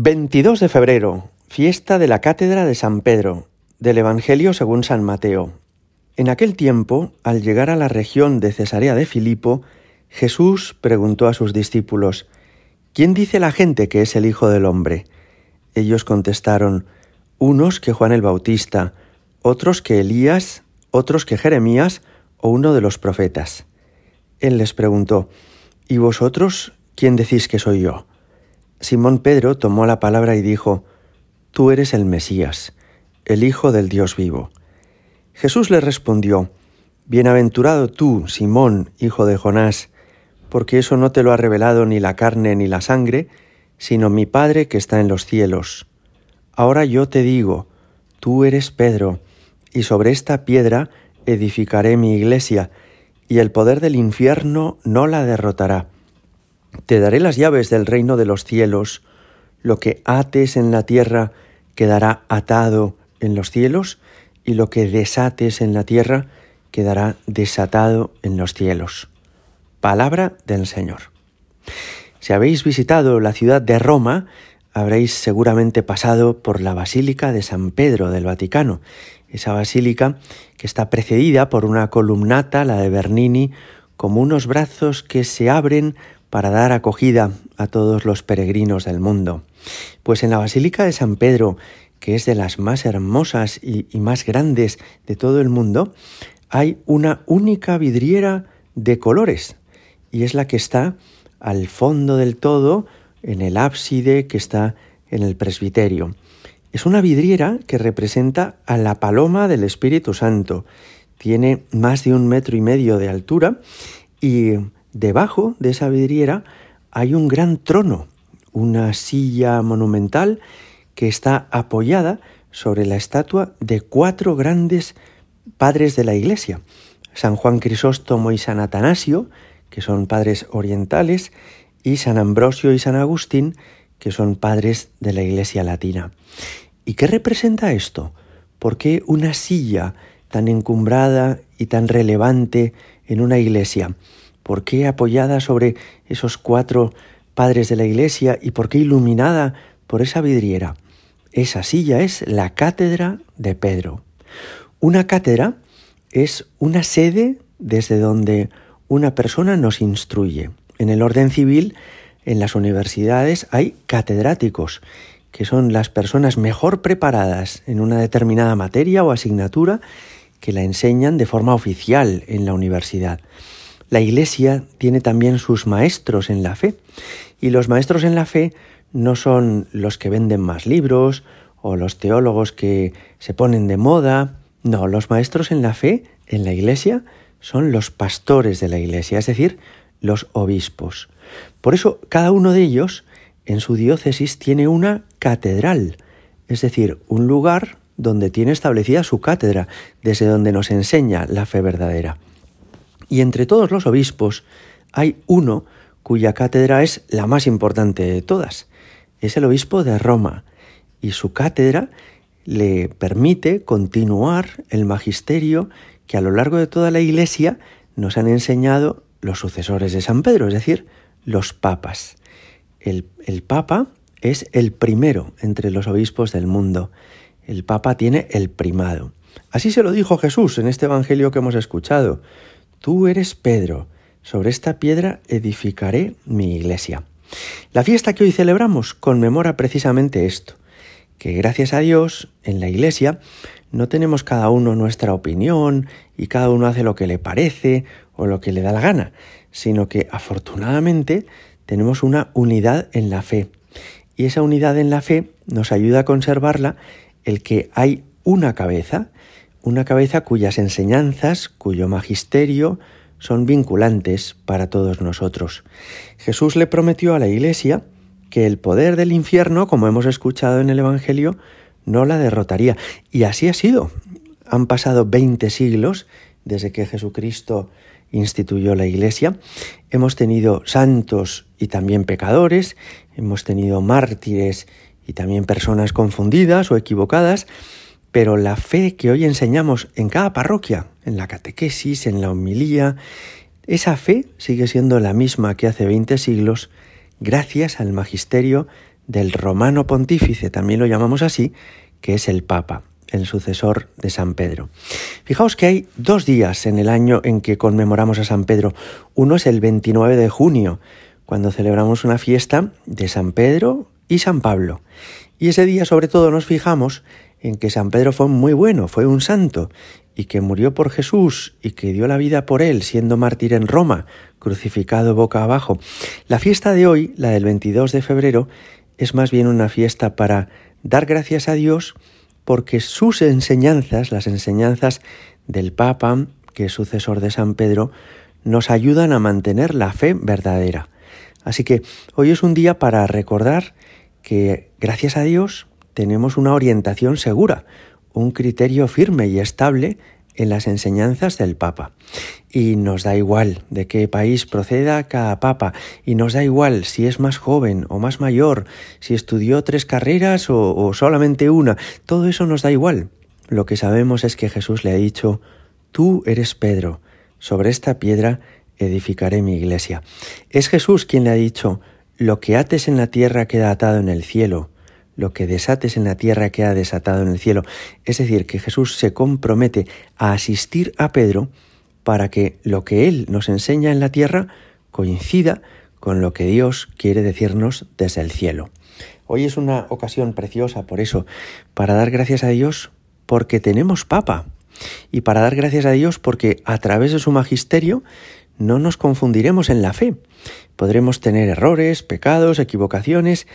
22 de febrero, fiesta de la Cátedra de San Pedro, del Evangelio según San Mateo. En aquel tiempo, al llegar a la región de Cesarea de Filipo, Jesús preguntó a sus discípulos, ¿Quién dice la gente que es el Hijo del Hombre? Ellos contestaron, unos que Juan el Bautista, otros que Elías, otros que Jeremías o uno de los profetas. Él les preguntó, ¿Y vosotros quién decís que soy yo? Simón Pedro tomó la palabra y dijo, Tú eres el Mesías, el Hijo del Dios vivo. Jesús le respondió, Bienaventurado tú, Simón, hijo de Jonás, porque eso no te lo ha revelado ni la carne ni la sangre, sino mi Padre que está en los cielos. Ahora yo te digo, tú eres Pedro, y sobre esta piedra edificaré mi iglesia, y el poder del infierno no la derrotará. Te daré las llaves del reino de los cielos. Lo que ates en la tierra quedará atado en los cielos, y lo que desates en la tierra quedará desatado en los cielos. Palabra del Señor. Si habéis visitado la ciudad de Roma, habréis seguramente pasado por la Basílica de San Pedro del Vaticano, esa basílica que está precedida por una columnata, la de Bernini, como unos brazos que se abren para dar acogida a todos los peregrinos del mundo. Pues en la Basílica de San Pedro, que es de las más hermosas y, más grandes de todo el mundo, hay una única vidriera de colores, y es la que está al fondo del todo, en el ábside que está en el presbiterio. Es una vidriera que representa a la paloma del Espíritu Santo. Tiene más de un metro y medio de altura y Debajo de esa vidriera hay un gran trono, una silla monumental que está apoyada sobre la estatua de cuatro grandes padres de la Iglesia, San Juan Crisóstomo y San Atanasio, que son padres orientales, y San Ambrosio y San Agustín, que son padres de la Iglesia latina. ¿Y qué representa esto? ¿Por qué una silla tan encumbrada y tan relevante en una iglesia? ¿Por qué apoyada sobre esos cuatro padres de la iglesia y por qué iluminada por esa vidriera? Esa silla es la cátedra de Pedro. Una cátedra es una sede desde donde una persona nos instruye. En el orden civil, en las universidades hay catedráticos, que son las personas mejor preparadas en una determinada materia o asignatura que la enseñan de forma oficial en la universidad. La Iglesia tiene también sus maestros en la fe y los maestros en la fe no son los que venden más libros o los teólogos que se ponen de moda, no, los maestros en la fe en la Iglesia son los pastores de la Iglesia, es decir, los obispos. Por eso cada uno de ellos en su diócesis tiene una catedral, es decir, un lugar donde tiene establecida su cátedra, desde donde nos enseña la fe verdadera. Y entre todos los obispos hay uno cuya cátedra es la más importante de todas. Es el obispo de Roma y su cátedra le permite continuar el magisterio que a lo largo de toda la Iglesia nos han enseñado los sucesores de San Pedro, es decir, los papas. El, el, Papa es el primero entre los obispos del mundo. El Papa tiene el primado. Así se lo dijo Jesús en este Evangelio que hemos escuchado. Tú eres Pedro, sobre esta piedra edificaré mi iglesia. La fiesta que hoy celebramos conmemora precisamente esto, que gracias a Dios en la iglesia no tenemos cada uno nuestra opinión y cada uno hace lo que le parece o lo que le da la gana, sino que afortunadamente tenemos una unidad en la fe. Y esa unidad en la fe nos ayuda a conservarla el que hay una cabeza una cabeza cuyas enseñanzas, cuyo magisterio son vinculantes para todos nosotros. Jesús le prometió a la Iglesia que el poder del infierno, como hemos escuchado en el Evangelio, no la derrotaría. Y así ha sido. Han pasado 20 siglos desde que Jesucristo instituyó la Iglesia. Hemos tenido santos y también pecadores, hemos tenido mártires y también personas confundidas o equivocadas, pero la fe que hoy enseñamos en cada parroquia, en la catequesis, en la homilía, esa fe sigue siendo la misma que hace 20 siglos gracias al magisterio del romano pontífice, también lo llamamos así, que es el Papa, el sucesor de San Pedro. Fijaos que hay dos días en el año en que conmemoramos a San Pedro. Uno es el 29 de junio, cuando celebramos una fiesta de San Pedro y San Pablo. Y ese día sobre todo nos fijamos en que San Pedro fue muy bueno, fue un santo, y que murió por Jesús y que dio la vida por él, siendo mártir en Roma, crucificado boca abajo. La fiesta de hoy, la del 22 de febrero, es más bien una fiesta para dar gracias a Dios porque sus enseñanzas, las enseñanzas del Papa, que es sucesor de San Pedro, nos ayudan a mantener la fe verdadera. Así que hoy es un día para recordar que gracias a Dios tenemos una orientación segura, un criterio firme y estable en las enseñanzas del Papa. Y nos da igual de qué país proceda cada Papa, y nos da igual si es más joven o más mayor, si estudió tres carreras o, solamente una, todo eso nos da igual. Lo que sabemos es que Jesús le ha dicho, tú eres Pedro, sobre esta piedra edificaré mi iglesia. Es Jesús quien le ha dicho, lo que ates en la tierra queda atado en el cielo, lo que desates en la tierra queda desatado en el cielo. Es decir, que Jesús se compromete a asistir a Pedro para que lo que Él nos enseña en la tierra coincida con lo que Dios quiere decirnos desde el cielo. Hoy es una ocasión preciosa, por eso, para dar gracias a Dios porque tenemos Papa y para dar gracias a Dios porque a través de su magisterio no nos confundiremos en la fe. Podremos tener errores, pecados, equivocaciones,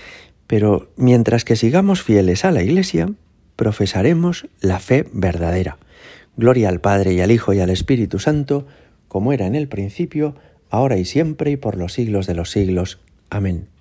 pero mientras que sigamos fieles a la Iglesia, profesaremos la fe verdadera. Gloria al Padre y al Hijo y al Espíritu Santo, como era en el principio, ahora y siempre y por los siglos de los siglos. Amén.